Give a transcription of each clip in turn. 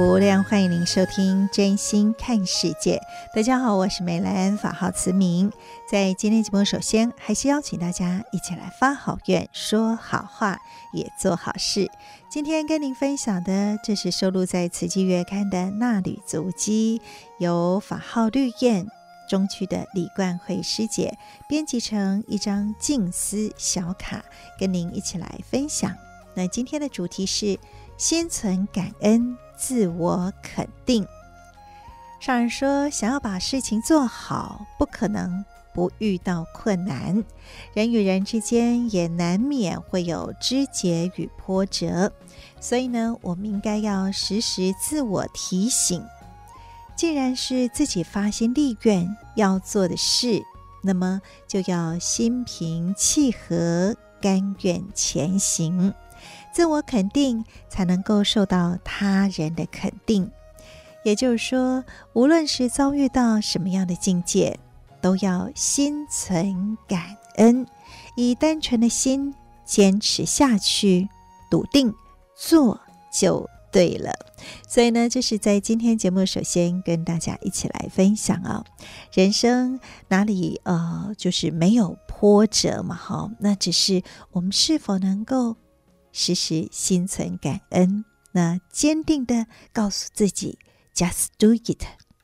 福无量，欢迎您收听《真心看世界》。大家好，我是美兰，法号慈明。在今天节目，首先还是邀请大家一起来发好愿、说好话、也做好事。今天跟您分享的，这是收录在《慈济月刊》的《衲履足迹》，由法号绿燕中区的李冠慧师姐编辑成一张静思小卡，跟您一起来分享。那今天的主题是。心存感恩，自我肯定。上人说，想要把事情做好，不可能不遇到困难。人与人之间也难免会有枝节与波折，所以呢，我们应该要时时自我提醒。既然是自己发心立愿要做的事，那么就要心平气和，甘愿前行。自我肯定，才能够受到他人的肯定。也就是说，无论是遭遇到什么样的境界，都要心存感恩，以单纯的心坚持下去，笃定做就对了。所以呢，这是在今天节目首先跟大家一起来分享啊，人生哪里呃就是没有波折嘛？哈，那只是我们是否能够。时时心存感恩，那坚定的告诉自己，just do it，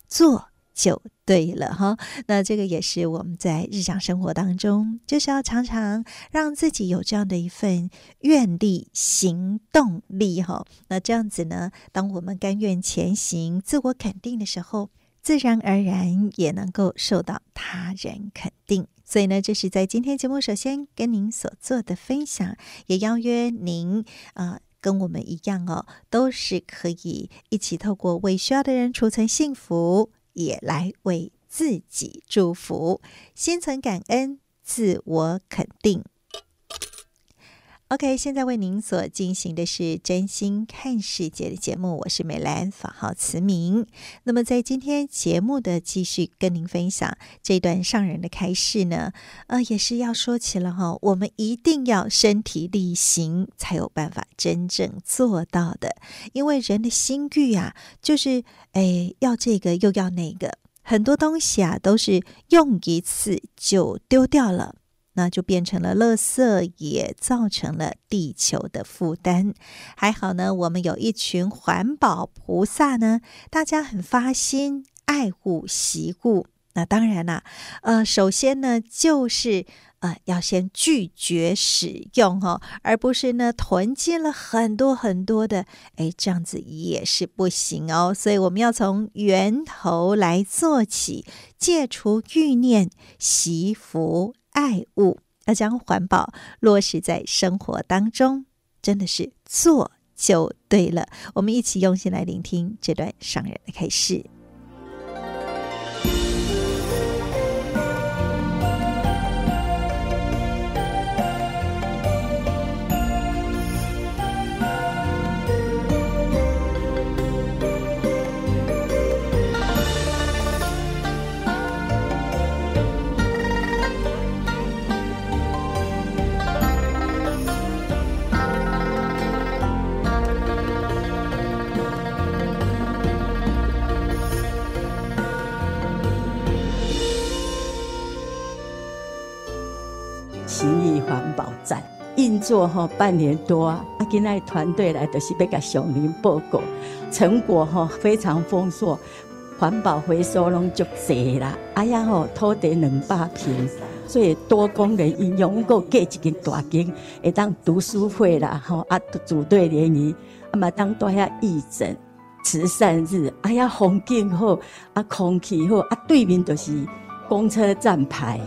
做就对了哈。那这个也是我们在日常生活当中，就是要常常让自己有这样的一份愿力、行动力哈。那这样子呢，当我们甘愿前行、自我肯定的时候，自然而然也能够受到他人肯定。所以呢，这是在今天节目首先跟您所做的分享，也邀约您啊、跟我们一样哦，都是可以一起透过为需要的人储存幸福，也来为自己祝福，心存感恩，自我肯定。OK，现在为您所进行的是真心看世界的节目，我是美兰，法号慈明。那么在今天节目的继续跟您分享这段上人的开示呢，呃，也是要说起了哈，我们一定要身体力行，才有办法真正做到的。因为人的心欲啊，就是哎，要这个又要那个，很多东西啊，都是用一次就丢掉了。那就变成了垃圾，也造成了地球的负担。还好呢，我们有一群环保菩萨呢，大家很发心爱护惜物。那当然啦，呃，首先呢，就是呃，要先拒绝使用哈，而不是呢囤积了很多很多的，哎，这样子也是不行哦。所以我们要从源头来做起，戒除欲念，惜福。爱物，要将环保落实在生活当中，真的是做就对了。我们一起用心来聆听这段上人的开义环保站。运作哈半年多啊，今那团队来的是要甲上人报告，成果哈非常丰硕。环保回收拢足济啦，哎呀吼，土地两百坪，所以多功能应用，我阁建一间大间，会当读书会啦，吼啊组队联谊，啊嘛当多遐义诊、慈善日，哎呀风景好，啊空气好，啊对面就是公车站牌，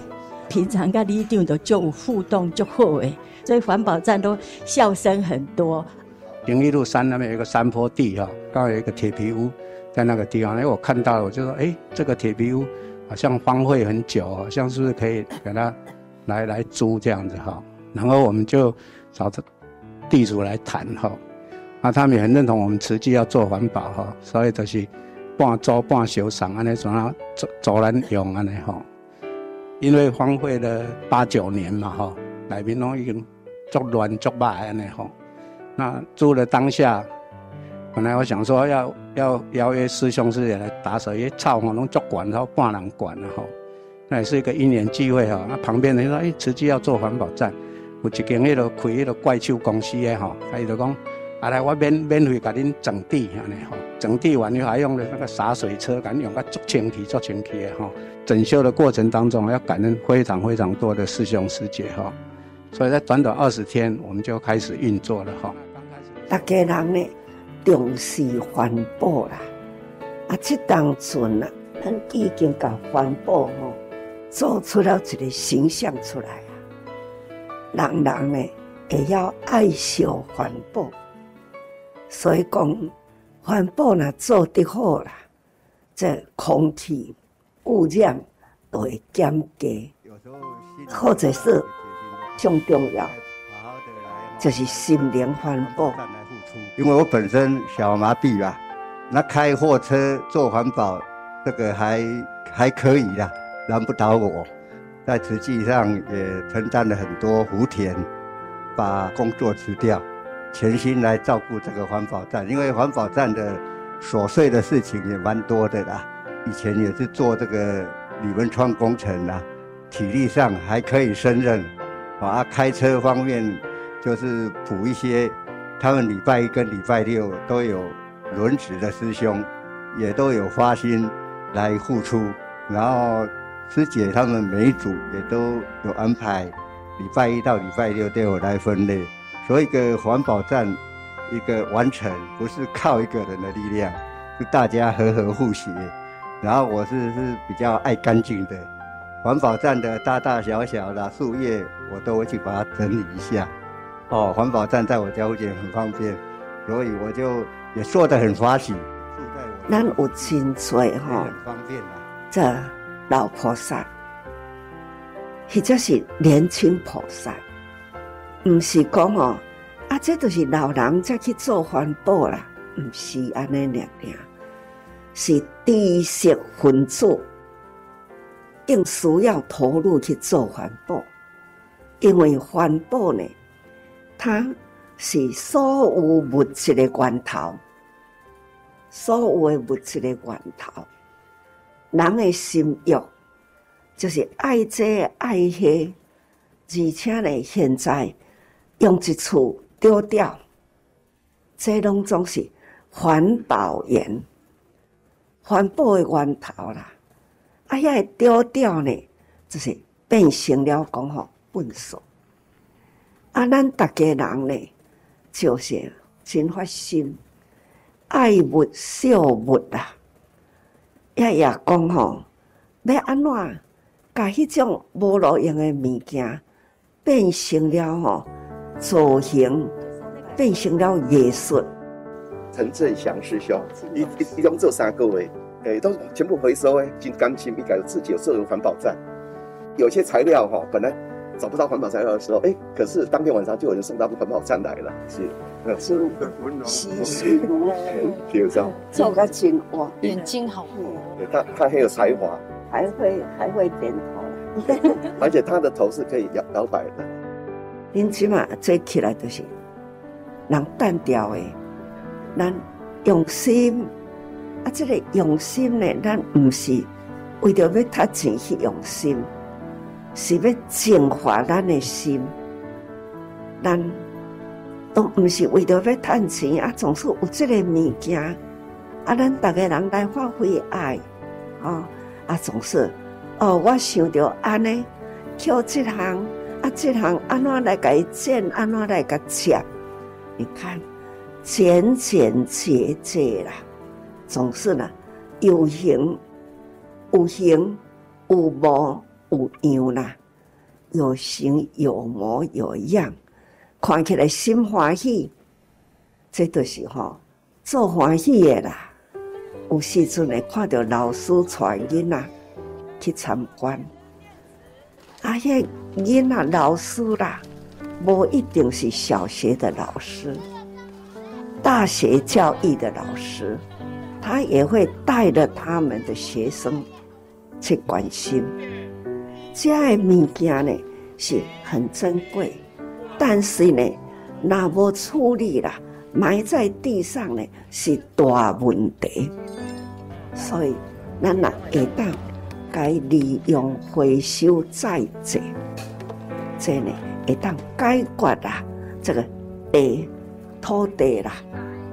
平常甲里长都足有互动足好诶，所以环保站都笑声很多。平一路山那边有一个山坡地哈，刚好有一个铁皮屋在那个地方，因为我看到了，我就说，哎，这个铁皮屋好像荒废很久，好像是不是可以给他来来租这样子哈？然后我们就找着地主来谈哈，啊，他们也很认同我们慈济要做环保哈，所以就是半租半修缮安尼，怎样走走人用安尼哈？因为荒废了八九年嘛吼，内面拢已经足乱足歹安尼吼。那住的当下，本来我想说要要邀约师兄师姐来打扫，因为草我拢足管，然后半人管了吼。那也是一个因缘聚会哈。那旁边人说，哎，慈济要做环保站，有一间迄个开迄个怪兽公司的吼，他就讲，啊来我免免费给恁整地安尼吼，整地完以后还用了那个洒水车，赶紧用个足清气足清气的吼。整修的过程当中，要感恩非常非常多的师兄师姐哈。所以在短短二十天，我们就开始运作了哈。大家人呢重视环保啦，啊，这当阵啊，咱已经把环保吼做出了一个形象出来啊，人人呢也要爱惜环保，所以讲环保呢做得好啦，这空气污染都会减低，或者是最重要，就是心灵环保。因为我本身小麻痹吧，那开货车做环保，这个还还可以啦，难不倒我。在实际上也承担了很多福田，把工作辞掉，全心来照顾这个环保站。因为环保站的琐碎的事情也蛮多的啦。以前也是做这个铝门窗工程啦，体力上还可以胜任。啊，开车方面就是补一些。他们礼拜一跟礼拜六都有轮值的师兄，也都有发心来付出。然后师姐他们每一组也都有安排，礼拜一到礼拜六都有来分类。所以一个环保站一个完成，不是靠一个人的力量，是大家和和互协。然后我是是比较爱干净的，环保站的大大小小的树叶，我都会去把它整理一下。哦，环保站在我家附近很方便，所以我就也做得很欢喜。住在我咱有真多哈，很方便啊。这老菩萨，或者是年轻菩萨，唔是讲哦，啊，这都是老人才去做环保啦，唔是安尼念念，是知识分子，更需要投入去做环保，因为环保呢。它是所有物质的源头，所有的物质的源头。人的心欲就是爱这爱迄，而且呢，现在用一处丢掉，这拢总是环保园，环保的源头啦。啊，遐丢掉呢，就是变成了讲吼粪扫。啊，咱大家人呢，就是真发心，爱物惜物啦。也也讲吼，要安怎把迄种无路用的物件变成了吼造型，变成了艺术。陈振祥师兄，伊伊伊拢做三个月，诶，都全部回收诶，真甘心，伊家自己有设有环保站，有些材料哈，本来。找不到环保材料的时候，哎，可是当天晚上就有人送到环保站来了，是，那是洗洗炉，比如说做个精哇，眼睛好，对他他很有才华，还会还会点头，而且他的头是可以摇摇摆的。您起码做起来就是，人单调的，咱用心，啊，这个用心呢，咱不是为了要他钱去用心。是要净化咱的心，咱都毋是为着要赚钱啊，总是有这个物件啊，咱大家人来发挥爱，哦，啊，总是，哦，我想着安尼，挑这项，啊，这项安怎来甲伊剪，安怎来甲剪，你看，剪剪接接啦，总是呢，有形有形有模有样啦，有形有模有样，看起来心欢喜，这都是吼做欢喜的啦。有时阵会看到老师带囡仔去参观，啊，迄囡仔老师啦，无一定是小学的老师，大学教育的老师，他也会带着他们的学生去关心。这个物件呢是很珍贵，但是呢，若无处理啦，埋在地上呢是大问题。所以，咱呐会当该利用回收再造，这呢会当解决啦这个地土地啦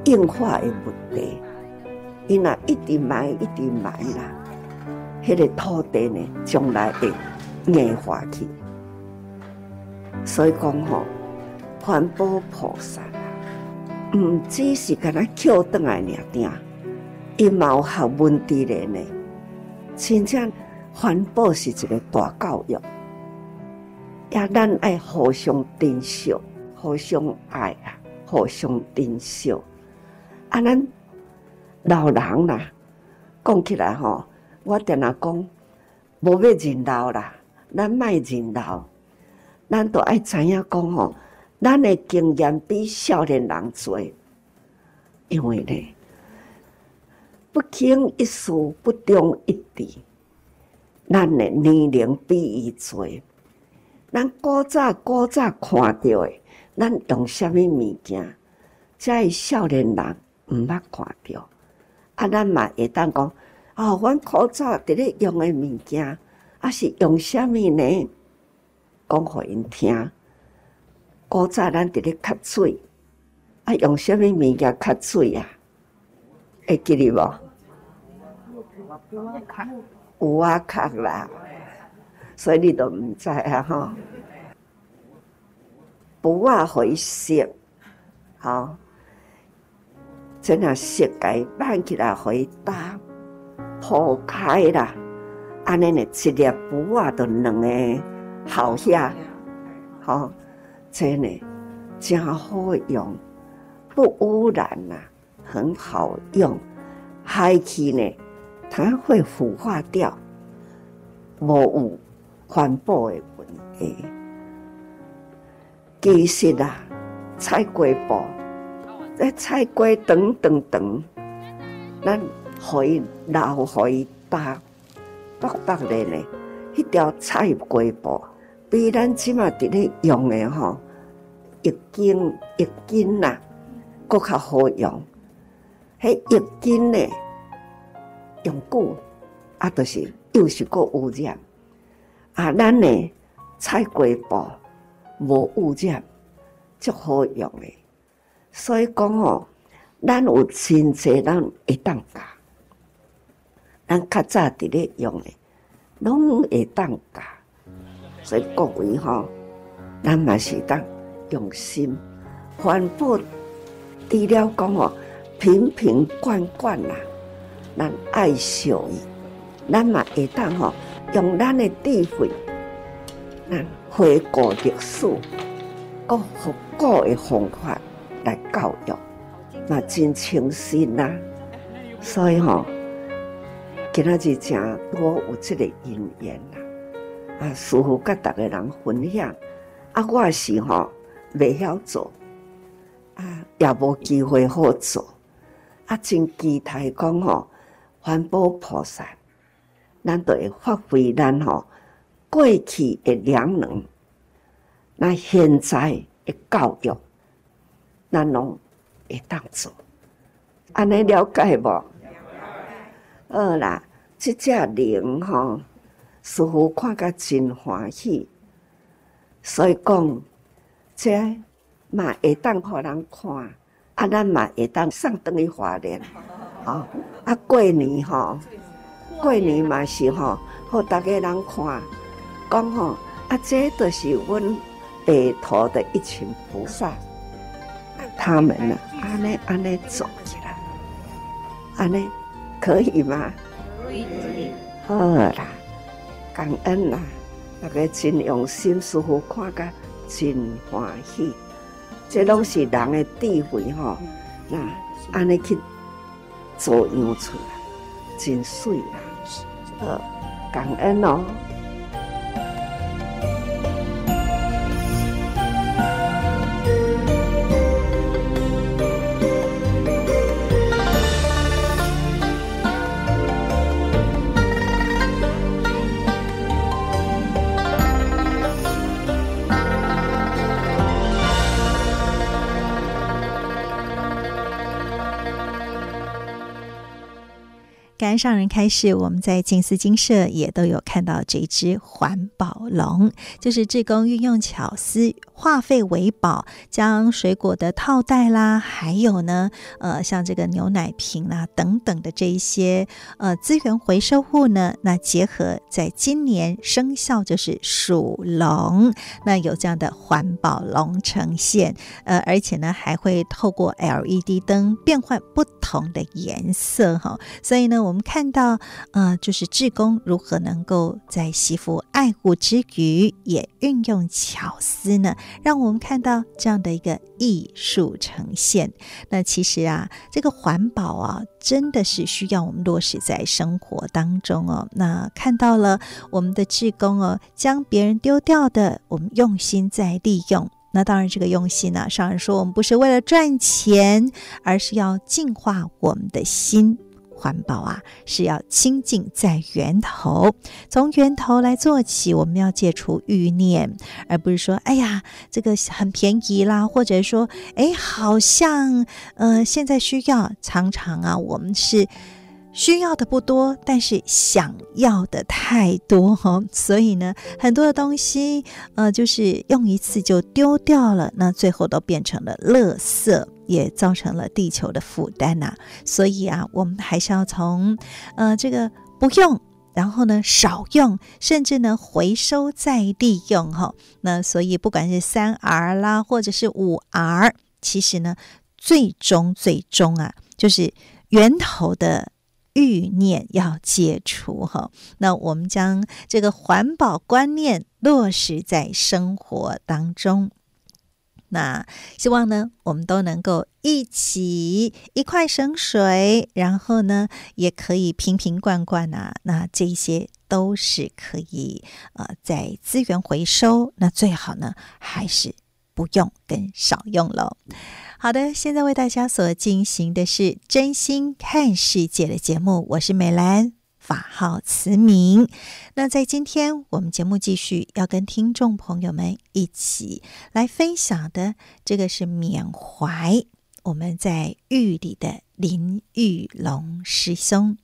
硬化的问题。因呐一直埋一直埋啦，迄个土地呢将来会硬化去。所以讲吼，环保菩萨啊，唔只是干那扣倒来尔定。伊嘛有学问的人呢，真正环保是一个大教育，也咱爱互相珍惜、互相爱啊，互相珍惜。啊，咱老人啦，讲起来吼，我定定讲，无要认老啦，咱莫认老，咱都爱知影讲吼，咱的经验比少年人多，因为呢。不经一事不忠一智，咱的年龄比伊多。咱古早古早看到的，咱用虾米物件？在少年人毋捌看到。啊，咱嘛会当讲，哦，阮古早伫咧用的物件，啊是用虾米呢？讲互因听。古早咱伫咧吸水，啊用虾米物件吸水啊？会记得无？有啊，卡啦，所以你都唔知啊，吼。不啊，回色，吼，真啊，色改办起来回答，破开啦，安尼呢，一粒不啊，都两个好下，好，真呢，真好用，不污染呐，很好用，海气呢。它会腐化掉，无有环保的问题。其实啊，菜瓜布，在菜瓜长长长，咱可以留可以搭，白白的呢。迄条菜瓜布比咱即马伫咧用的吼，浴巾浴巾呐，阁较好用。迄浴巾呢？用久啊，就是又是个污染啊！咱呢菜瓜布无污染，足好用的。所以讲哦，咱有真济咱会当教，咱较早伫咧用的，拢会当教。所以各位吼，咱嘛是当用心环保，除了讲哦，瓶瓶罐罐啦。咱爱惜伊，咱嘛会当吼用咱的智慧，咱回顾历史，各复古的方法来教育，嘛真清新呐。所以吼，今仔日真多有这个因缘呐，啊，师父甲逐个人分享，啊，我是吼未晓做，啊，也无机会好做，啊，真期待讲吼。环保菩萨，咱都会发挥咱吼过去的良能，那现在的教育，咱拢会当做，安尼了解无？好啦，这只灵吼，师父看甲真欢喜，所以讲，这嘛会当互人看，啊，咱嘛会当送转去花莲，吼。啊，过年吼，过年嘛是吼，互大家人看，讲吼，啊，这都是阮北投的一群菩萨，他们呢，安尼安尼走起来，安尼可以吗？好啦，感恩啦，大家真用心，舒服看甲真欢喜，这拢是人的智慧吼，那安尼去。做样出来，真水啊！呃，感恩哦。上人开示，我们在静思精舍也都有看到这只环保龙，就是志工运用巧思，化废为宝，将水果的套袋啦，还有呢，呃，像这个牛奶瓶啦等等的这一些呃资源回收物呢，那结合在今年生肖就是属龙，那有这样的环保龙呈现，呃，而且呢还会透过 LED 灯变换不同的颜色哈，所以呢我们。看看到，呃，就是志工如何能够在惜福爱护之余，也运用巧思呢？让我们看到这样的一个艺术呈现。那其实啊，这个环保啊，真的是需要我们落实在生活当中哦。那看到了我们的志工哦，将别人丢掉的，我们用心在利用。那当然，这个用心呢、啊，上人说我们不是为了赚钱，而是要净化我们的心。环保啊，是要亲近在源头，从源头来做起。我们要戒除欲念，而不是说，哎呀，这个很便宜啦，或者说，哎，好像呃，现在需要。常常啊，我们是。需要的不多，但是想要的太多哈，所以呢，很多的东西，呃，就是用一次就丢掉了，那最后都变成了垃圾，也造成了地球的负担呐。所以啊，我们还是要从，呃，这个不用，然后呢，少用，甚至呢，回收再利用哈。那所以，不管是三 R 啦，或者是五 R，其实呢，最终最终啊，就是源头的。欲念要解除哈，那我们将这个环保观念落实在生活当中。那希望呢，我们都能够一起一块省水，然后呢，也可以瓶瓶罐罐啊，那这些都是可以呃，在资源回收。那最好呢，还是不用跟少用喽。好的，现在为大家所进行的是真心看世界的节目，我是美兰，法号慈明。那在今天我们节目继续要跟听众朋友们一起来分享的，这个是缅怀我们在玉里的林玉龙师兄。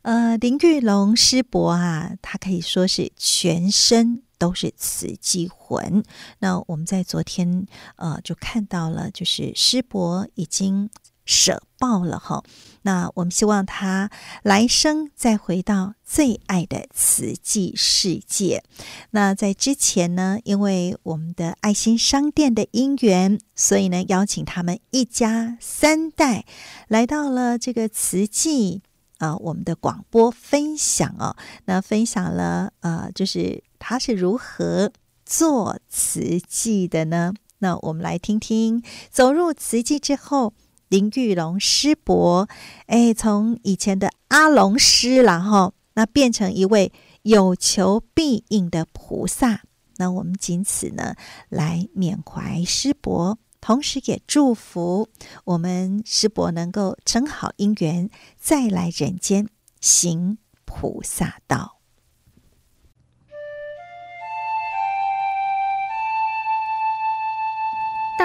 呃，林玉龙师伯啊，他可以说是全身。都是慈济魂。那我们在昨天呃就看到了，就是师伯已经舍报了哈。那我们希望他来生再回到最爱的慈济世界。那在之前呢，因为我们的爱心商店的因缘，所以呢邀请他们一家三代来到了这个慈济啊、我们的广播分享哦。那分享了呃就是。他是如何做慈济的呢？那我们来听听，走入慈济之后，林玉龙师伯，哎，从以前的阿龙师，然后那变成一位有求必应的菩萨。那我们仅此呢，来缅怀师伯，同时也祝福我们师伯能够成好因缘，再来人间行菩萨道。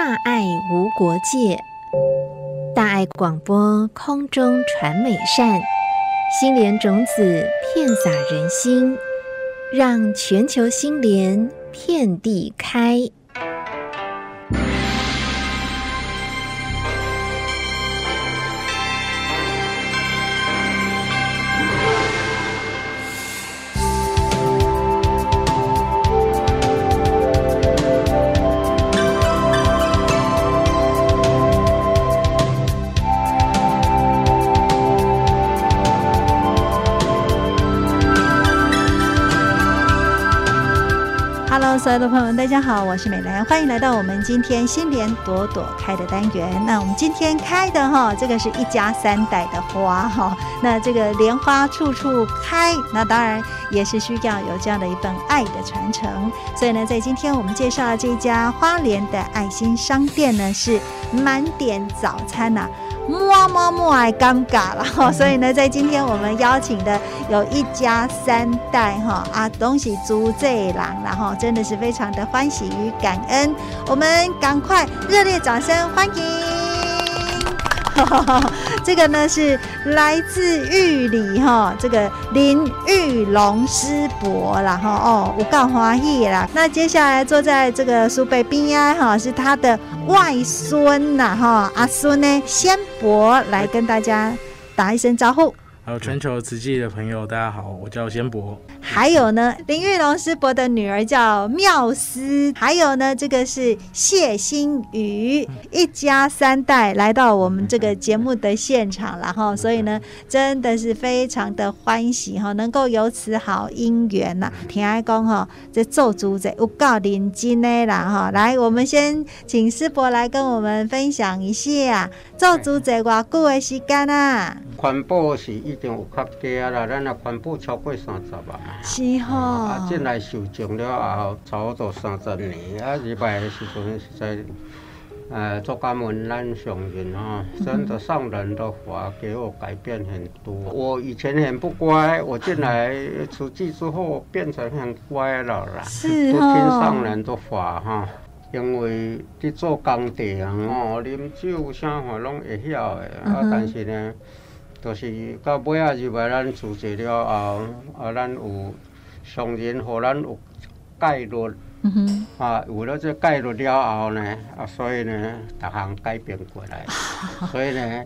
大爱无国界，大爱广播空中传美善，心莲种子遍洒人心，让全球心莲遍地开。所有的朋友们，大家好，我是美兰，欢迎来到我们今天新莲朵朵开的单元。那我们今天开的哈，这个是一家三代的花哈，那这个莲花处处开，那当然也是需要有这样的一份爱的传承。所以呢，在今天我们介绍的这家花莲的爱心商店呢，是满点早餐呐、摸摸摸爱尴尬了哈，所以呢，在今天我们邀请的有一家三代哈啊，东西租这郎，然后真的是非常的欢喜与感恩，我们赶快热烈掌声欢迎。这个呢是来自玉里哈，这个林玉龙师伯啦哈哦，我告华裔啦。那接下来坐在这个苏北边啊哈，是他的外孙呐哈，阿孙呢先伯来跟大家打一声招呼。还有全球慈济的朋友，大家好，我叫先伯。还有呢，林玉龙师伯的女儿叫妙思。还有呢，这个是谢新宇，一家三代来到我们这个节目的现场了哈，所以呢，真的是非常的欢喜哈，能够有此好姻缘呐。听爱讲哈，这做主者有够认真的啦哈。来，我们先请师伯来跟我们分享一下，做主者偌久的时间啊？环保是一定有较低啦，咱也环保超过三十万。是吼、哦。啊，进来受证了后，差不多三十年。啊，入来的时阵是在，呃，做感恩咱上人哈，真的上人的话给我改变很多。我以前很不乖，我进来慈济之后变成很乖了啦。是都听上人的话哈，因为在做工地啊哦，啉酒啥话拢会晓的。啊，但是呢。就是到尾仔入来咱自济了后，啊，咱有上人互咱有概率，嗯、哼。啊，有了这概率了后呢，啊，所以呢，逐项改变过来，所以呢，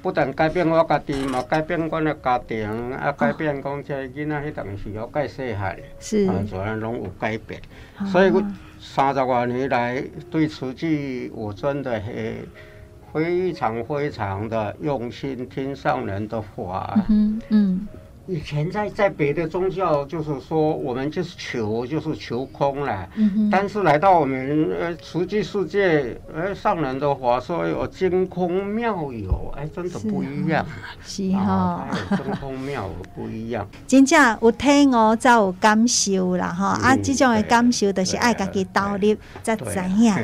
不但改变我家己嘛，改变阮的家庭，啊，改变讲这囡仔迄当时要介细汉，是。啊，所以拢有改变，所以三十多年来对慈济，我真的是。非常非常的用心听上人的话。嗯嗯。以前在在别的宗教，就是说我们就是求，就是求空了。嗯哼。但是来到我们呃实际世界，呃上人的话说有真空妙有，哎，真的不一样。是哈。真空妙有不一样。真正有听哦，才有感受啦哈。啊，这种的感受就是爱家己投入才知影。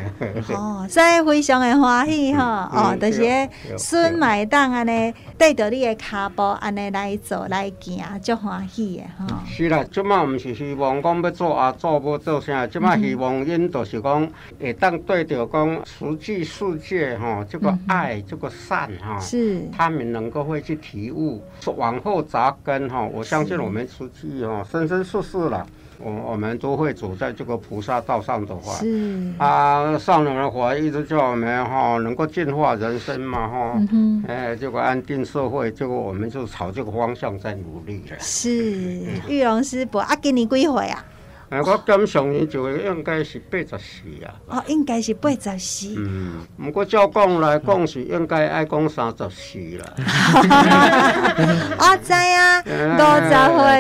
哦，所以非常的欢喜哈。哦，就是孙买档安尼，带着你的卡包安尼来做来见。啊，足欢喜的吼！是啦，即摆毋是希望讲要做啊，做要做啥？即摆希望因就是讲会当对着讲实际世界吼，这个爱，这个善哈，是他们能够会去体悟，往后扎根哈。我相信我们实际哦，生生世世了。我我们都会走在这个菩萨道上的话，是啊，上人的话一直叫我们哈，能够净化人生嘛哈，哎、嗯哎，这个安定社会，这个我们就朝这个方向在努力了。是，玉龙师伯啊，给你跪回啊？我今上年就应该是八十四啊。哦，应该是八十四。嗯，不过照讲来讲是应该爱讲三十四啦。我知啊，五十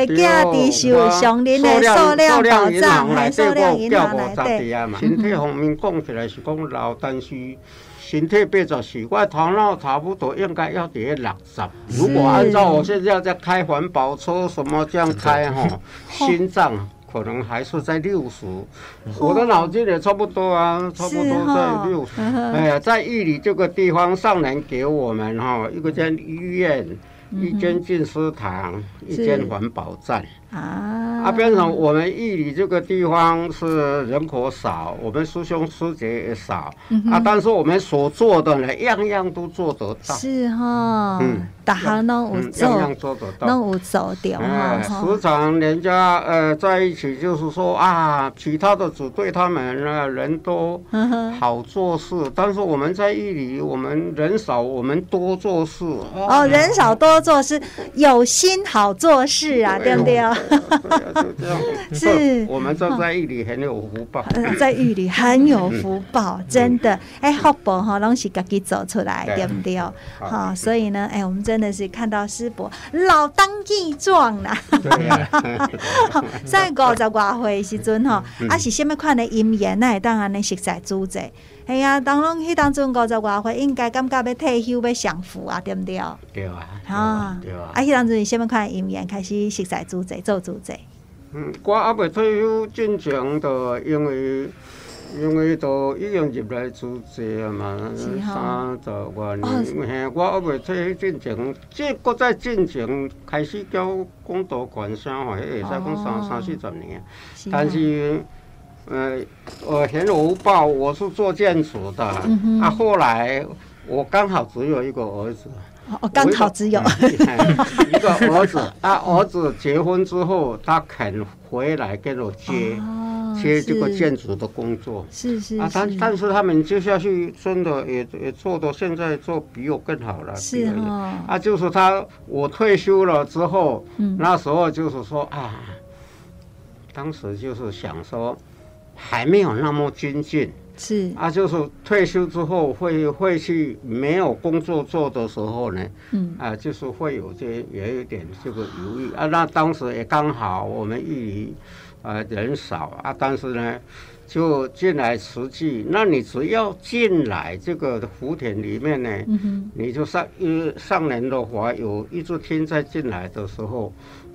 岁嫁的受上年的数量保障，还数量银行来对。身体方面讲起来是讲老，但是身体八十四，我头脑差不多应该要得六十。如果按照我现在在开环保车什么这样开哈，心脏。可能还是在六十，我的脑筋也差不多啊，差不多在六十。哎呀，在玉里这个地方，上人给我们哈一个间医院，一间静思堂，一间环保站。啊，啊，变成我们义里这个地方是人口少，我们师兄师姐也少，嗯、啊，但是我们所做的呢，样样都做得到。是哈、哦，嗯，大家拢有做，样样做得到，拢有做掉哈。时常人家呃在一起就是说啊，其他的组对他们呢人多好做事，但是我们在义里，我们人少，我们多做事。哦，人少多做事，有心好做事啊，对不对？是，我们就在玉里很有福报，在玉里很有福报，真的。哎，福报哈，拢是自己走出来，对。不对？好，所以呢，哎，我们真的是看到师伯老当益壮啦。在 五十外岁时阵吼，啊是什么款的因缘，那会当安尼实在主席。哎呀，当拢迄当阵五十外岁，应该感觉要退休要享福啊，对毋对？对啊。啊，对啊。啊，迄当阵是什么款的因缘开始熟悉主席做主席？嗯，我还未退休进前，就因为因为都已经入来主席啊嘛，三十多年。嘿，我还未退休进前，即搁再进前开始叫工作关上，吼，迄会使讲三三四十年。但是。呃，我很有福报，我是做建筑的。嗯、哼啊，后来我刚好只有一个儿子。哦，刚好只有、嗯、一个 儿子。他儿子结婚之后，他肯回来跟我接、哦、接这个建筑的工作。是是，是。啊，但但是他们接下去真的也也做到现在做比我更好了。是哦。啊，就是他我退休了之后，嗯、那时候就是说啊，当时就是想说。还没有那么精进，是啊，就是退休之后会会去没有工作做的时候呢，嗯啊，就是会有这也有点这个犹豫啊。那当时也刚好我们玉里啊人少啊，但是呢就进来实际。那你只要进来这个福田里面呢，嗯、哼你就上一上人的话有一直听在进来的时候。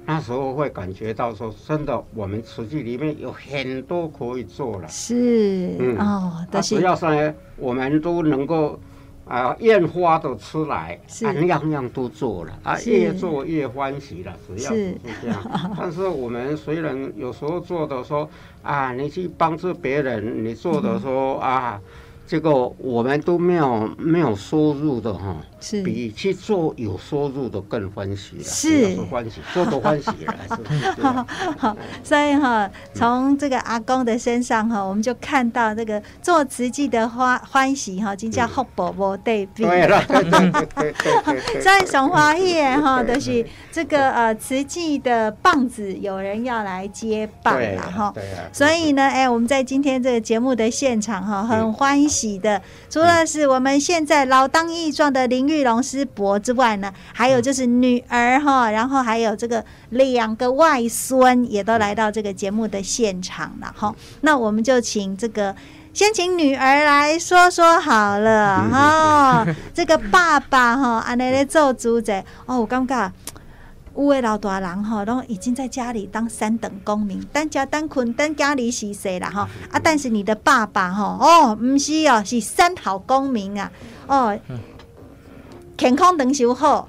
那时候会感觉到说，真的，我们瓷器里面有很多可以做了。是，嗯，哦，但是，只要是我们都能够啊，愿花的出来，是啊，样样都做了，啊，越做越欢喜了。只要是这样。但是我们虽然有时候做的说啊，你去帮助别人，你做的说啊。这个我们都没有没有收入的哈，是比去做有收入的更欢喜了，是欢喜，做都欢喜了，是好，好，所以哈，从这个阿公的身上哈，我们就看到这个做瓷器的欢欢喜哈，真叫福报无对比。对了。所以上欢喜的哈，都是这个呃慈济的棒子有人要来接棒了哈。对啊。所以呢，哎，我们在今天这个节目的现场哈，很欢喜。的，除了是我们现在老当益壮的林玉龙师伯之外呢，还有就是女儿哈，然后还有这个两个外孙也都来到这个节目的现场了哈。那我们就请这个先请女儿来说说好了哈。这个爸爸哈，安尼咧做主者哦，我感觉。有位老大人哈，都已经在家里当三等公民，单家单困单家里洗洗了哈啊！但是你的爸爸哈哦，不是哦，是三好公民啊哦，健康长寿好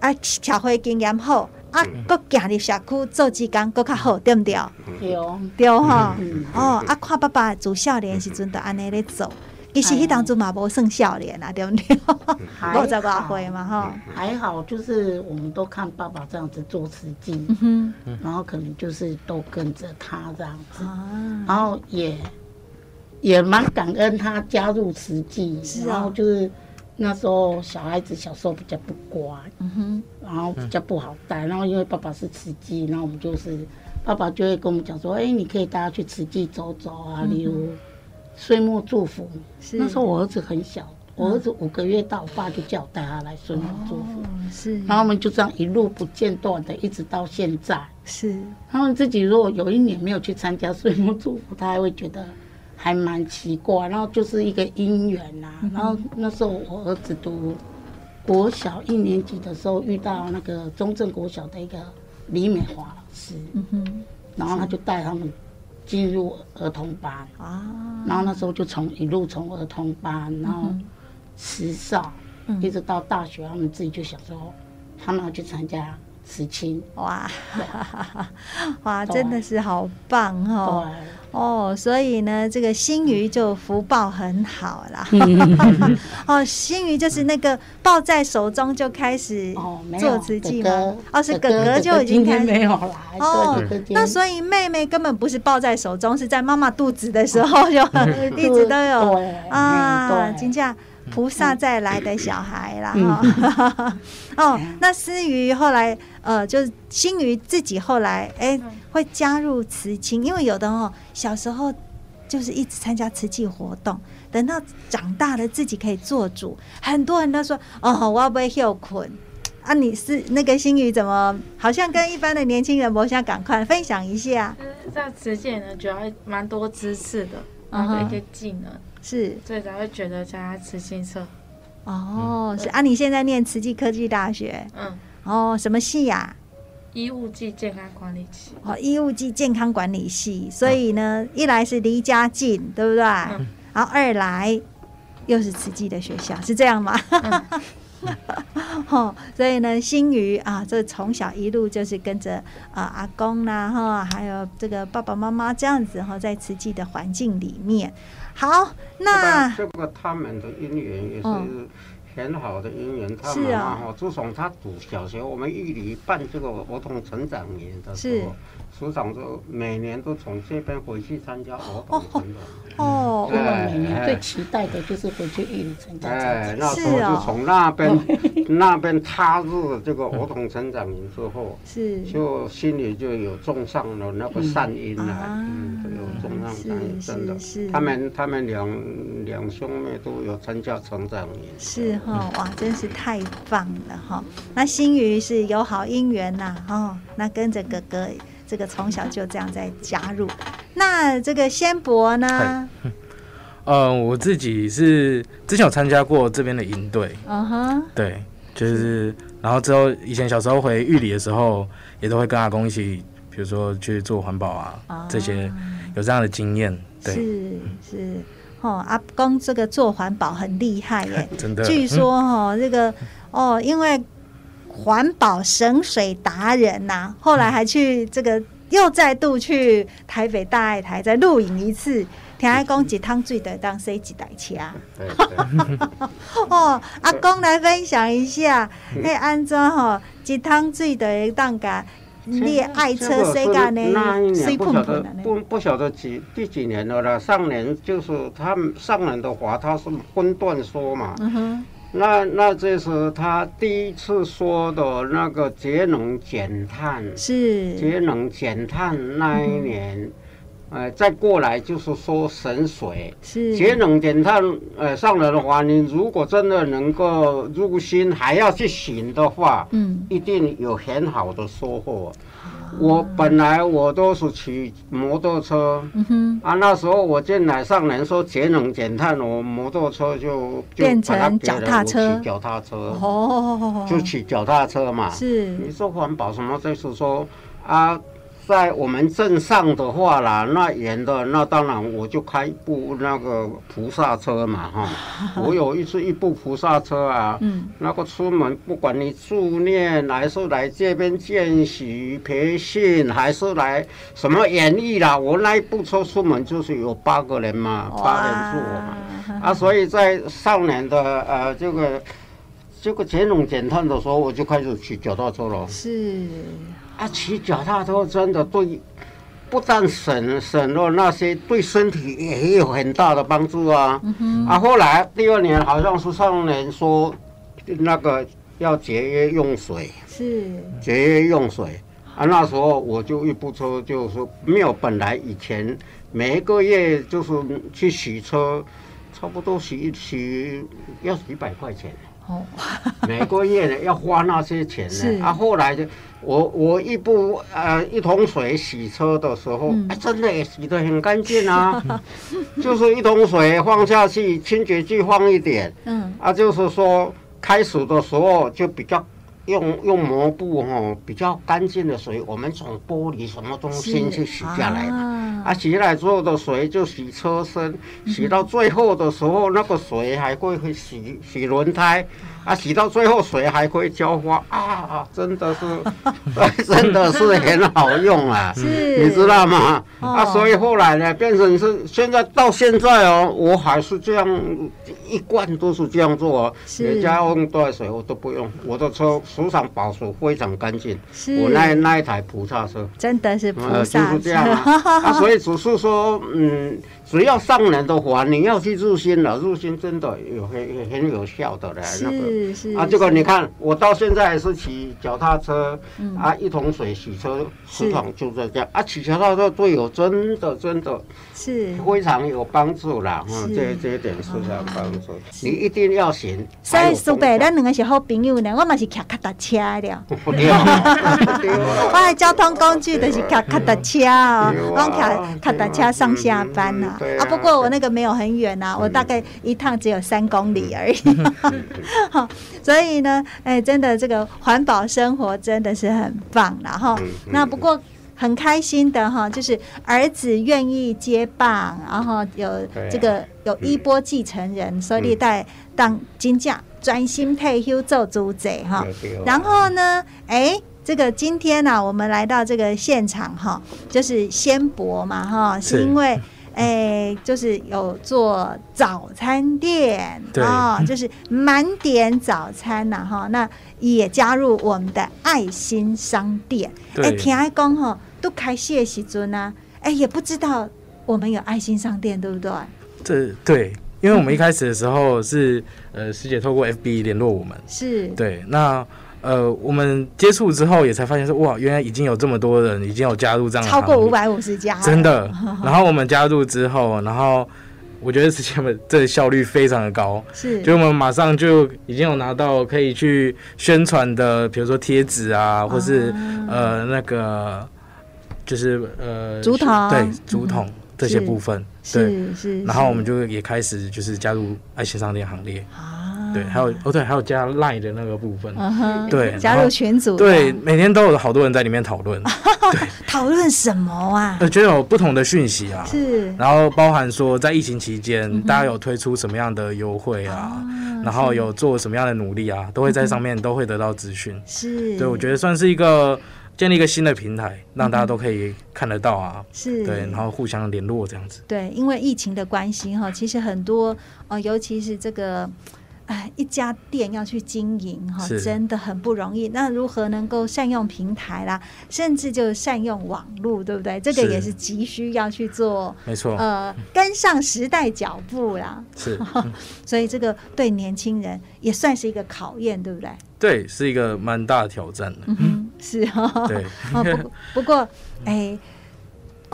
啊，社会经验好啊，搁行入社区做志工搁较好，对不对？对对哈哦啊！看爸爸自少年时阵就安尼咧做。其实迄当初嘛无算少年啊，对不对？五十多岁嘛，吼。还好，就是我们都看爸爸这样子做慈济，然后可能就是都跟着他这样子，啊然后也也蛮感恩他加入慈济，然后就是那时候小孩子小时候比较不乖，然后比较不好带，然后因为爸爸是慈济，然后我们就是爸爸就会跟我们讲说，哎，你可以带他去慈济走走啊，例如。岁末祝福，是。那时候我儿子很小，我儿子五个月大，我爸就叫我带他来岁末祝福，哦，是，然后我们就这样一路不间断的，一直到现在。是，他们自己如果有一年没有去参加岁末祝福，他还会觉得还蛮奇怪，然后就是一个姻缘呐。嗯、然后那时候我儿子读国小一年级的时候，遇到那个中正国小的一个李美华老师，嗯哼，然后他就带他们。进入儿童班啊，然后那时候就从一路从儿童班，然后慈少，嗯、一直到大学，他们自己就想说，他们要去参加慈青，哇，哇，真的是好棒哦。对哦，所以呢，这个新鱼就福报很好啦。哦，新鱼就是那个抱在手中就开始做慈济吗？哦，是哥哥就已经开始没有了。哦，那所以妹妹根本不是抱在手中，是在妈妈肚子的时候就 一直都有啊，金价菩萨再来的小孩啦哈。哦，那思瑜后来呃，就是心瑜自己后来哎、欸、会加入慈青，因为有的哦小时候就是一直参加慈济活动，等到长大了自己可以做主，很多人都说哦，我要不会休困。啊，你是那个心瑜怎么好像跟一般的年轻人不像？赶快分享一下。在慈济呢，主要蛮多知识的，然后一些技能是，所以才会觉得加慈青社。哦，是啊，你现在念慈济科技大学，嗯，哦，什么系呀？医务暨健康管理系。哦，医务暨健康管理系，所以呢，一来是离家近，对不对？然后二来又是慈济的学校，是这样吗？哦，所以呢，心瑜啊，这从小一路就是跟着啊阿公啦，哈，还有这个爸爸妈妈这样子哈，在慈济的环境里面。好，那这个他们的姻缘也是很好的姻缘。他们啊，哈，自从他读小学，我们一里办这个儿童成长年的时候。组长说每年都从这边回去参加活动哦，因为每年最期待的就是回去玉里参加。哎，那时候就从那边那边踏入这个儿童成长营之后，是就心里就有种上了那个善因来，嗯，就有种上善因，真的。是他们他们两两兄妹都有参加成长营。是哈，哇，真是太棒了哈！那新瑜是有好姻缘呐，哦，那跟着哥哥。这个从小就这样在加入，那这个先博呢？嗯，我自己是之前有参加过这边的营队，嗯哼，对，就是然后之后以前小时候回玉里的时候，也都会跟阿公一起，比如说去做环保啊，啊这些有这样的经验。对，是是哦，阿公这个做环保很厉害耶，真的。据说哈，这个哦，因为。环保省水达人呐、啊，后来还去这个又再度去台北大爱台再录影一次，听阿公一汤水得当洗几台车。哦，阿公来分享一下，那安装哈一汤水得当个你爱车谁干呢？那一年不晓得不不晓得几第几年了啦，上年就是他们上年的话，他是分段说嘛。嗯哼。那那这是他第一次说的那个节能减碳，是。节能减碳那一年，嗯、呃，再过来就是说省水，是。节能减碳，呃，上来的话，你如果真的能够入心，还要去行的话，嗯，一定有很好的收获。我本来我都是骑摩托车，嗯哼，啊，那时候我进来上人说节能减碳，我摩托车就就变成脚踏车，骑脚踏车，哦，就骑脚踏车嘛，是，你说环保什么？就是说啊。在我们镇上的话啦，那远的那当然我就开一部那个菩萨车嘛哈。我有一次一部菩萨车啊，嗯，那个出门不管你助念还是来这边见习培训，还是来什么演艺啦，我那一部车出门就是有八个人嘛，八人坐嘛。啊，所以在上年的呃这个这个节能减碳的时候，我就开始骑脚踏车了。是。啊，骑脚踏车真的对，不但省省了那些，对身体也有很大的帮助啊。啊，后来第二年好像是上年说，那个要节约用水，是节约用水。啊，那时候我就一部车就是没有，本来以前每一个月就是去洗车，差不多洗一洗要几百块钱。哦，每个月呢要花那些钱呢。啊，后来就。我我一部呃一桶水洗车的时候，嗯、哎，真的也洗得很干净啊，就是一桶水放下去，清洁剂放一点，嗯，啊，就是说开始的时候就比较用用抹布哈，比较干净的水，我们从玻璃什么东西去洗下来的，啊，啊，洗下来之后的水就洗车身，洗到最后的时候，那个水还会会洗洗轮胎。啊，洗到最后水还会浇花啊！真的是，真的是很好用啊，是你知道吗？哦、啊，所以后来呢，变成是现在到现在哦，我还是这样一贯都是这样做哦。是，你家用多少水我都不用，我的车时常保持非常干净。我那那一台菩萨车，真的是菩萨就是这样啊。啊，所以只是说，嗯。只要上人的话，你要去入心了，入心真的有很很有效的嘞。那个。是是啊，这个你看，我到现在还是骑脚踏车，嗯、啊，一桶水洗车，十桶就在这样。啊，骑脚踏车对有真的真的是非常有帮助啦。嗯，这这一点是非常帮助，你一定要行。所以苏北，咱两个是好朋友呢，我嘛是骑脚踏车的。我的交通工具都是骑脚踏车哦，我骑脚踏车上下班呐。啊，啊，不过我那个没有很远呐、啊，我大概一趟只有三公里而已。好，所以呢，哎，真的这个环保生活真的是很棒了哈。那不过很开心的哈，就是儿子愿意接棒，然后有这个有衣钵继承人，所以带当金匠专心退休做主宰哈。然后呢，哎。这个今天呢、啊，我们来到这个现场哈，就是先博嘛哈，是因为。哎，就是有做早餐店啊、哦，就是满点早餐呐哈，那也加入我们的爱心商店。哎，田爱公哈都开谢喜尊呐，哎，也不知道我们有爱心商店，对不对？这对，因为我们一开始的时候是呃师姐透过 FB 联络我们，是对那。呃，我们接触之后也才发现说，哇，原来已经有这么多人已经有加入这样的，超过五百五十家，真的。然后我们加入之后，然后我觉得师姐们这效率非常的高，是，就我们马上就已经有拿到可以去宣传的，比如说贴纸啊，或是、啊、呃那个就是呃竹筒，对，竹筒这些部分，对，是，是，然后我们就也开始就是加入爱心商店行列。对，还有哦，对，还有加 Line 的那个部分，uh 对，加入群组，对，每天都有好多人在里面讨论，对，讨论什么啊？我觉得有不同的讯息啊，是，然后包含说在疫情期间，嗯、大家有推出什么样的优惠啊，然后有做什么样的努力啊，都会在上面都会得到资讯，是，对，我觉得算是一个建立一个新的平台，让大家都可以看得到啊，是。对，然后互相联络这样子，对，因为疫情的关系哈，其实很多呃，尤其是这个。哎，一家店要去经营哈，真的很不容易。那如何能够善用平台啦，甚至就善用网络，对不对？这个也是急需要去做，没错。呃，跟上时代脚步啦。是，所以这个对年轻人也算是一个考验，对不对？对，是一个蛮大的挑战的。嗯，是哈。对。不不过，哎。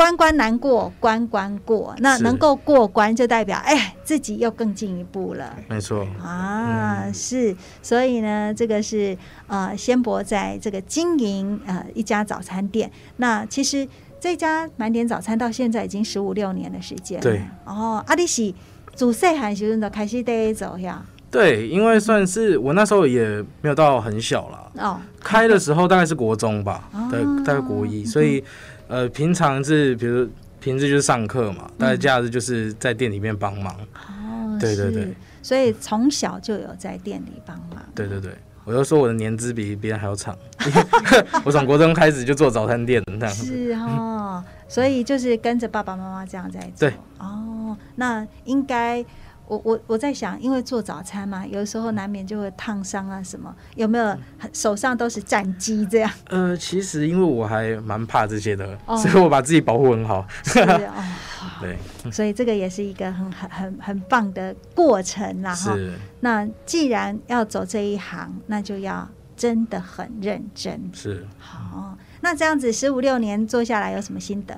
关关难过关关过，那能够过关就代表哎，自己又更进一步了。没错啊、嗯，是，所以呢，这个是呃，先博在这个经营呃一家早餐店。那其实这家满点早餐到现在已经十五六年的时间。对哦，阿里喜祖岁还是的开始在走呀？对，因为算是我那时候也没有到很小了哦，开的时候大概是国中吧，对、哦，大概国一，所以。呃，平常是比如平日就是上课嘛，但是假日就是在店里面帮忙。哦，对对对，所以从小就有在店里帮忙。对对对，我就说我的年资比别人还要长，我从国中开始就做早餐店这样子。是哦，所以就是跟着爸爸妈妈这样在做。对。哦，那应该。我我我在想，因为做早餐嘛，有时候难免就会烫伤啊什么，有没有手上都是战机这样？呃，其实因为我还蛮怕这些的，哦，所以我把自己保护很好。对，所以这个也是一个很很很很棒的过程啦。哈，那既然要走这一行，那就要真的很认真。是。好，那这样子十五六年做下来有什么心得？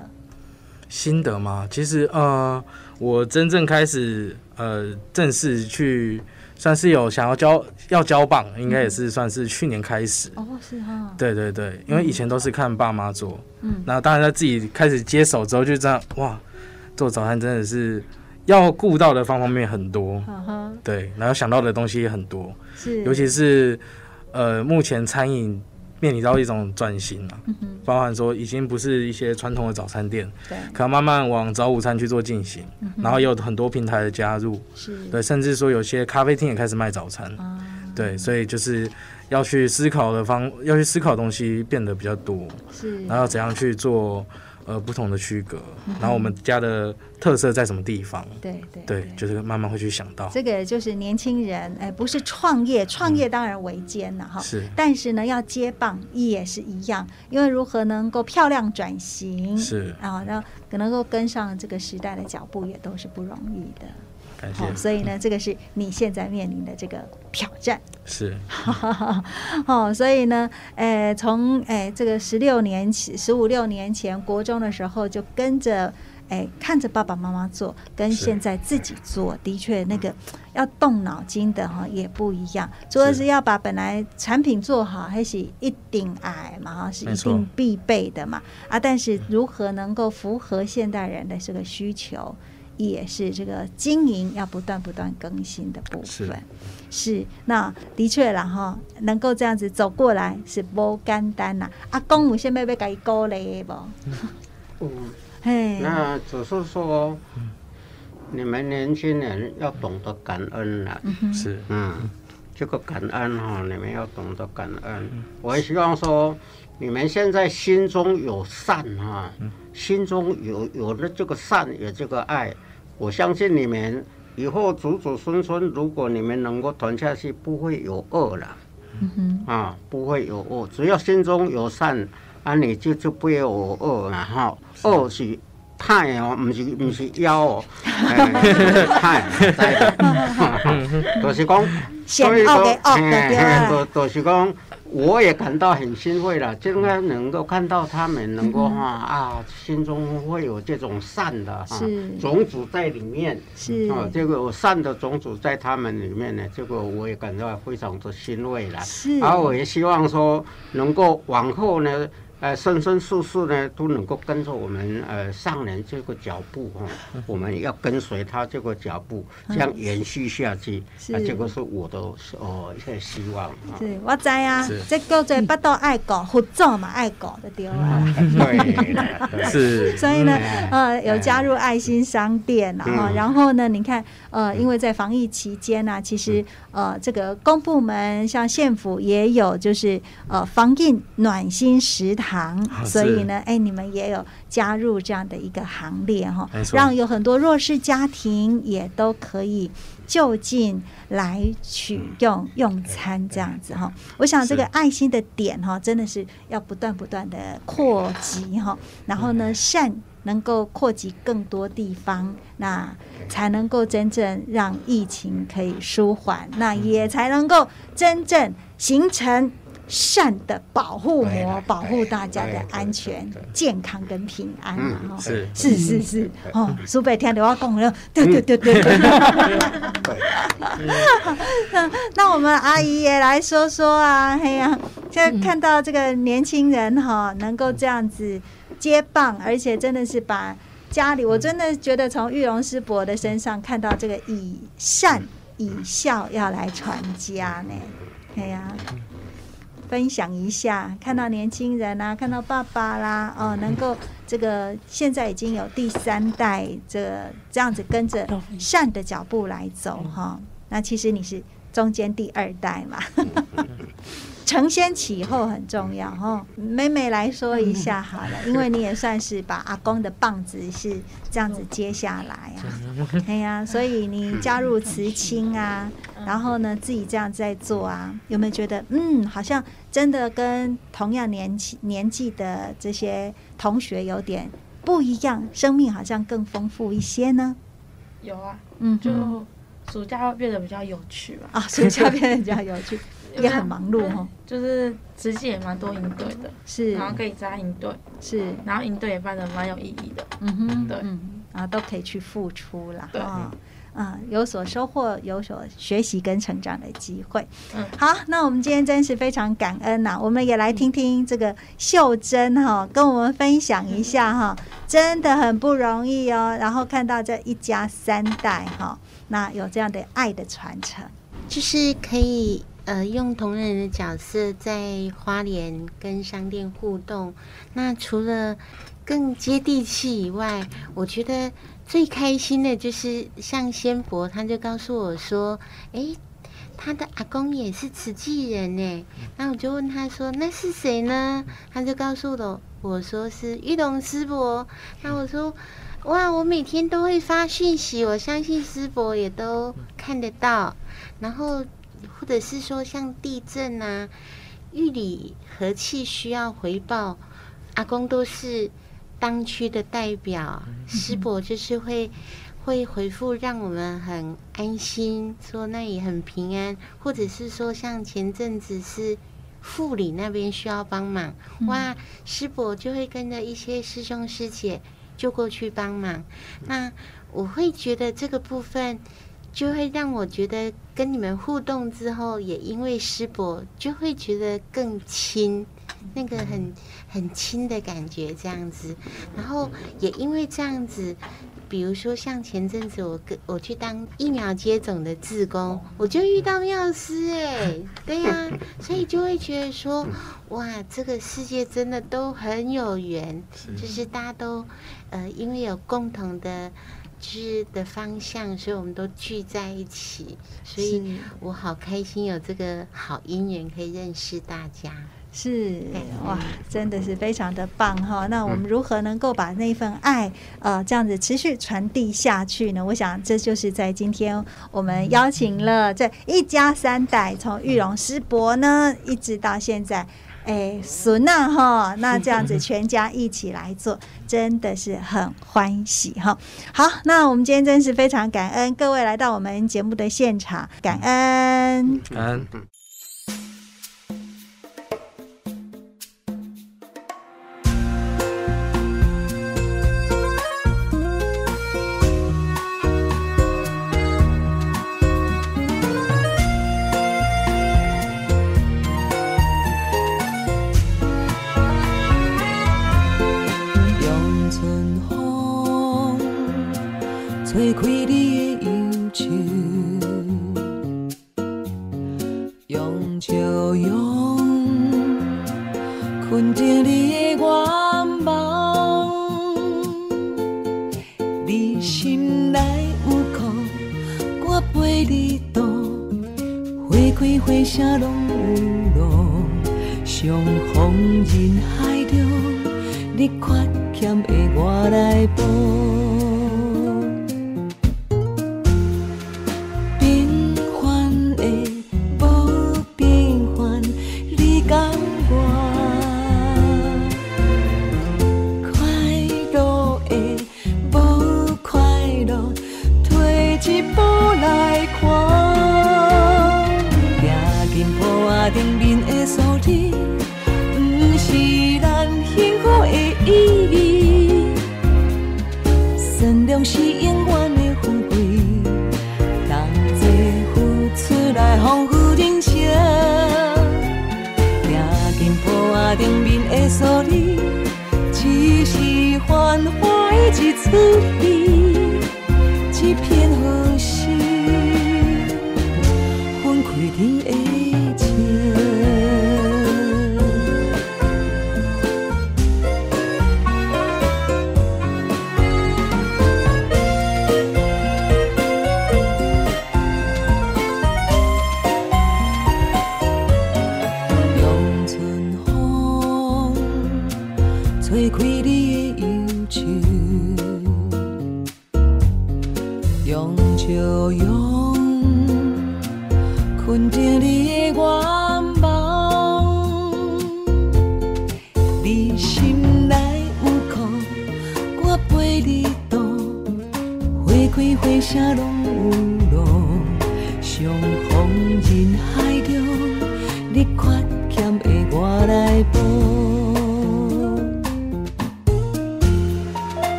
心得吗？其实呃，我真正开始。呃，正式去算是有想要交要交棒，应该也是算是去年开始。哦，是哈。对对对，因为以前都是看爸妈做，嗯，那当然他自己开始接手之后，就这样哇，做早餐真的是要顾到的方方面面很多，嗯，对，然后想到的东西也很多，是，尤其是呃，目前餐饮。面临到一种转型了，嗯，包含说已经不是一些传统的早餐店，对，可能慢慢往早午餐去做进行，嗯，然后也有很多平台的加入，是，对，甚至说有些咖啡厅也开始卖早餐，啊，对，所以就是要去思考的方，要去思考的东西变得比较多，是，然后怎样去做，呃不同的区隔，嗯、然后我们家的特色在什么地方？对对对，就是慢慢会去想到。这个就是年轻人，哎，不是创业，创业当然为艰了哈。是，但是呢，要接棒也是一样，因为如何能够漂亮转型，是啊，然后能够跟上这个时代的脚步，也都是不容易的。好、哦，所以呢，这个是你现在面临的这个挑战。是，哦，所以呢，呃，从哎这个十六年前、十五六年前国中的时候，就跟着哎看着爸爸妈妈做，跟现在自己做，的确那个要动脑筋的哈也不一样。主要是要把本来产品做好，还是一定矮嘛哈，是一定必备的嘛啊。但是如何能够符合现代人的这个需求？也是这个经营要不断不断更新的部分，是，是那的确了哈，能够这样子走过来是不简单呐。阿公有先要要给鼓励不？嗯，嘿，那只是说，你们年轻人要懂得感恩了，是，嗯，这个感恩哈，你们要懂得感恩。我也希望说，你们现在心中有善啊。心中有有了这个善，有这个爱，我相信你们以后祖祖孙孙，如果你们能够传下去，不会有恶了。嗯哼，啊，不会有恶，只要心中有善，啊，你就就不会有恶了哈。恶是太哦，不是不是妖哦，太，就是讲，所以说，哎，都都是讲。我也感到很欣慰了，就应该能够看到他们能够哈啊，心中会有这种善的哈种子在里面，是。啊，这个善的种子在他们里面呢，这个我也感到非常的欣慰了。是，而我也希望说能够往后呢。呃，生生世世呢都能够跟着我们呃上人这个脚步哈，我们要跟随他这个脚步，这样延续下去。是，这个是我的哦一个希望。是，我知啊，这叫做不都爱搞，合作嘛爱搞的对啊。对，是。所以呢，呃，有加入爱心商店啊，然后呢，你看，呃，因为在防疫期间呢，其实呃，这个公部门像县府也有，就是呃防疫暖心食堂。所以呢，哎，你们也有加入这样的一个行列哈，让有很多弱势家庭也都可以就近来取用用餐这样子哈。我想这个爱心的点哈，真的是要不断不断的扩及哈，然后呢，善能够扩及更多地方，那才能够真正让疫情可以舒缓，那也才能够真正形成。善的保护膜，保护大家的安全、健康跟平安嘛，哈，是是是是，哦，苏北天的话讲了，对对对对对。那我们阿姨也来说说啊，嘿呀，现在看到这个年轻人哈，能够这样子接棒，而且真的是把家里，我真的觉得从玉龙师伯的身上看到这个以善以孝要来传家呢，哎呀。分享一下，看到年轻人啊，看到爸爸啦，哦，能够这个现在已经有第三代，这这样子跟着善的脚步来走哈、那其实你是中间第二代嘛。承先启后很重要哦，妹妹来说一下好了，因为你也算是把阿公的棒子是这样子接下来啊，哎呀，所以你加入慈青啊，然后呢自己这样在做啊，有没有觉得嗯，好像真的跟同样年纪年纪的这些同学有点不一样，生命好像更丰富一些呢？有啊，嗯，就暑假会变得比较有趣吧？啊，暑假变得比较有趣。也很忙碌哈，就是实际也蛮多营队的，是，然后可以加营队，是，然后营队也办得蛮有意义的，嗯哼，对，然后都可以去付出啦，对，啊，有所收获，有所学习跟成长的机会。嗯，好，那我们今天真是非常感恩呐，我们也来听听这个秀珍哈，跟我们分享一下哈，真的很不容易哦，然后看到这一家三代哈，那有这样的爱的传承，就是可以。呃，用同仁的角色在花莲跟商店互动，那除了更接地气以外，我觉得最开心的就是像仙伯，他就告诉我说：“诶，他的阿公也是慈济人呢。那我就问他说：“那是谁呢？”他就告诉了我说：“是玉龙师伯。”那我说：“哇，我每天都会发讯息，我相信师伯也都看得到。然后或者是说像地震啊、玉里和气需要回报，阿公都是当区的代表，师伯就是会。”会回复让我们很安心，说那里很平安，或者是说像前阵子是护理那边需要帮忙，哇，师伯就会跟着一些师兄师姐就过去帮忙。那我会觉得这个部分就会让我觉得跟你们互动之后，也因为师伯就会觉得更亲，那个很很亲的感觉这样子，然后也因为这样子。比如说，像前阵子我跟我去当疫苗接种的志工，我就遇到妙师哎，对呀、啊，所以就会觉得说，哇，这个世界真的都很有缘，就是大家都呃，因为有共同的知的方向，所以我们都聚在一起，所以我好开心有这个好姻缘可以认识大家。是哇，真的是非常的棒哈！那我们如何能够把那份爱呃这样子持续传递下去呢？我想这就是在今天我们邀请了这一家三代，从玉龙师伯呢一直到现在，哎孙呐哈，那这样子全家一起来做，真的是很欢喜哈！好，那我们今天真是非常感恩各位来到我们节目的现场，感恩，感恩。花开花谢拢有路，相逢人海中，你缺欠的我来补。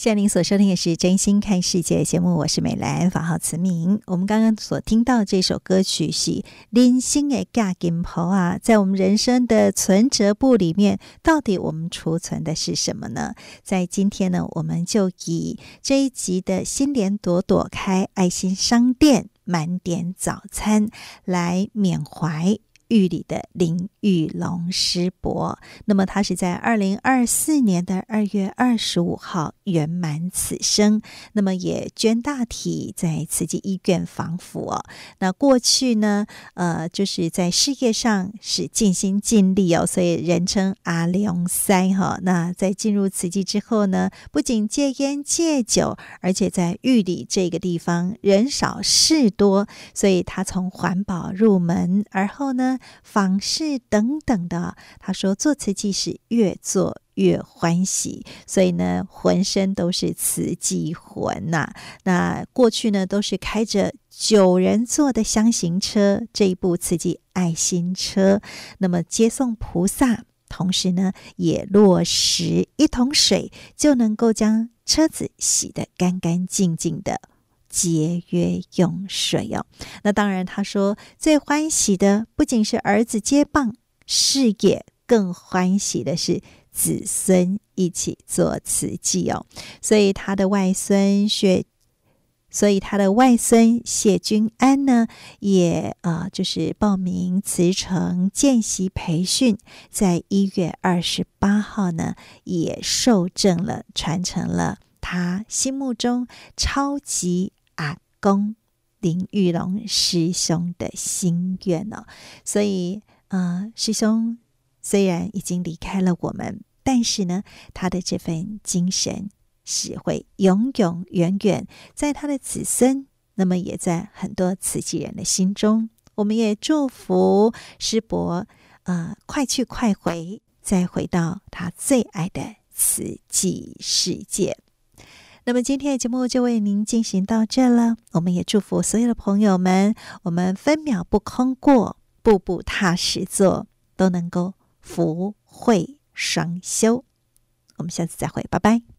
现在您所收听的是《真心看世界》节目，我是美兰，法号慈明。我们刚刚所听到这首歌曲是《人生的假金铺》啊，在我们人生的存折簿里面，到底我们储存的是什么呢？在今天呢，我们就以这一集的“心莲朵朵开”爱心商店满点早餐来缅怀。玉里的林玉龙师伯，那么他是在二零二四年的二月二十五号圆满此生，那么也捐大体在慈济医院防腐哦。那过去呢，呃，就是在事业上是尽心尽力哦，所以人称阿龙塞哈。那在进入慈济之后呢，不仅戒烟戒酒，而且在玉里这个地方人少事多，所以他从环保入门，而后呢。访视等等的，他说做慈济是越做越欢喜，所以呢，浑身都是慈济魂呐、那过去呢，都是开着九人座的厢型车，这一部慈济爱心车，那么接送菩萨，同时呢，也落实一桶水就能够将车子洗得干干净净的。节约用水哦，那当然，他说最欢喜的不仅是儿子接棒事业，更欢喜的是子孙一起做慈济哦。所以他的外孙谢，所以他的外孙谢君安呢，也啊、就是报名慈诚见习培训，在一月二十八号呢，也受证了，传承了他心目中超级。阿公林玉龙师兄的心愿哦，所以呃，师兄虽然已经离开了我们，但是呢，他的这份精神是会永永远远在他的子孙，那么也在很多慈济人的心中。我们也祝福师伯呃，快去快回，再回到他最爱的慈济世界。那么今天的节目就为您进行到这了。我们也祝福所有的朋友们，我们分秒不空过，步步踏实做，都能够福慧双修。我们下次再会，拜拜。